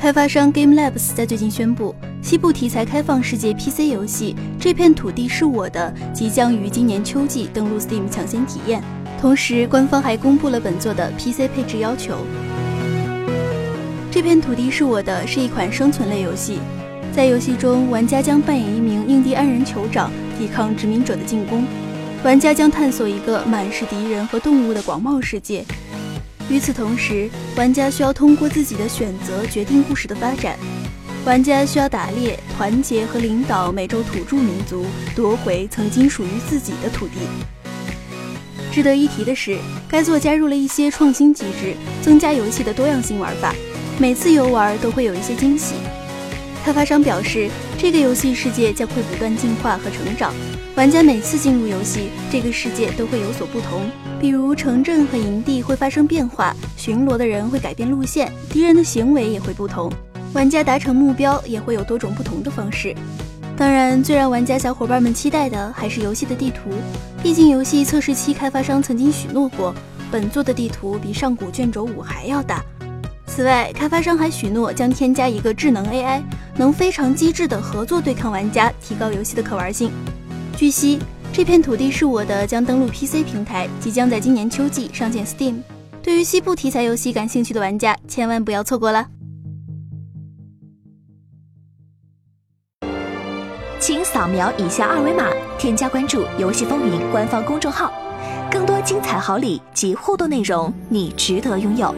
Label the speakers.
Speaker 1: 开发商 Game Labs 在最近宣布，西部题材开放世界 PC 游戏《这片土地是我的》即将于今年秋季登陆 Steam 抢先体验。同时，官方还公布了本作的 PC 配置要求。《这片土地是我的》是一款生存类游戏，在游戏中，玩家将扮演一名印第安人酋长，抵抗殖民者的进攻。玩家将探索一个满是敌人和动物的广袤世界。与此同时，玩家需要通过自己的选择决定故事的发展。玩家需要打猎、团结和领导美洲土著民族，夺回曾经属于自己的土地。值得一提的是，该作加入了一些创新机制，增加游戏的多样性玩法。每次游玩都会有一些惊喜。开发商表示，这个游戏世界将会不断进化和成长。玩家每次进入游戏，这个世界都会有所不同。比如城镇和营地会发生变化，巡逻的人会改变路线，敌人的行为也会不同。玩家达成目标也会有多种不同的方式。当然，最让玩家小伙伴们期待的还是游戏的地图。毕竟，游戏测试期开发商曾经许诺过，本作的地图比上古卷轴五还要大。此外，开发商还许诺将添加一个智能 AI，能非常机智的合作对抗玩家，提高游戏的可玩性。据悉，这片土地是我的将登陆 PC 平台，即将在今年秋季上线 Steam。对于西部题材游戏感兴趣的玩家，千万不要错过了。
Speaker 2: 请扫描以下二维码，添加关注“游戏风云”官方公众号，更多精彩好礼及互动内容，你值得拥有。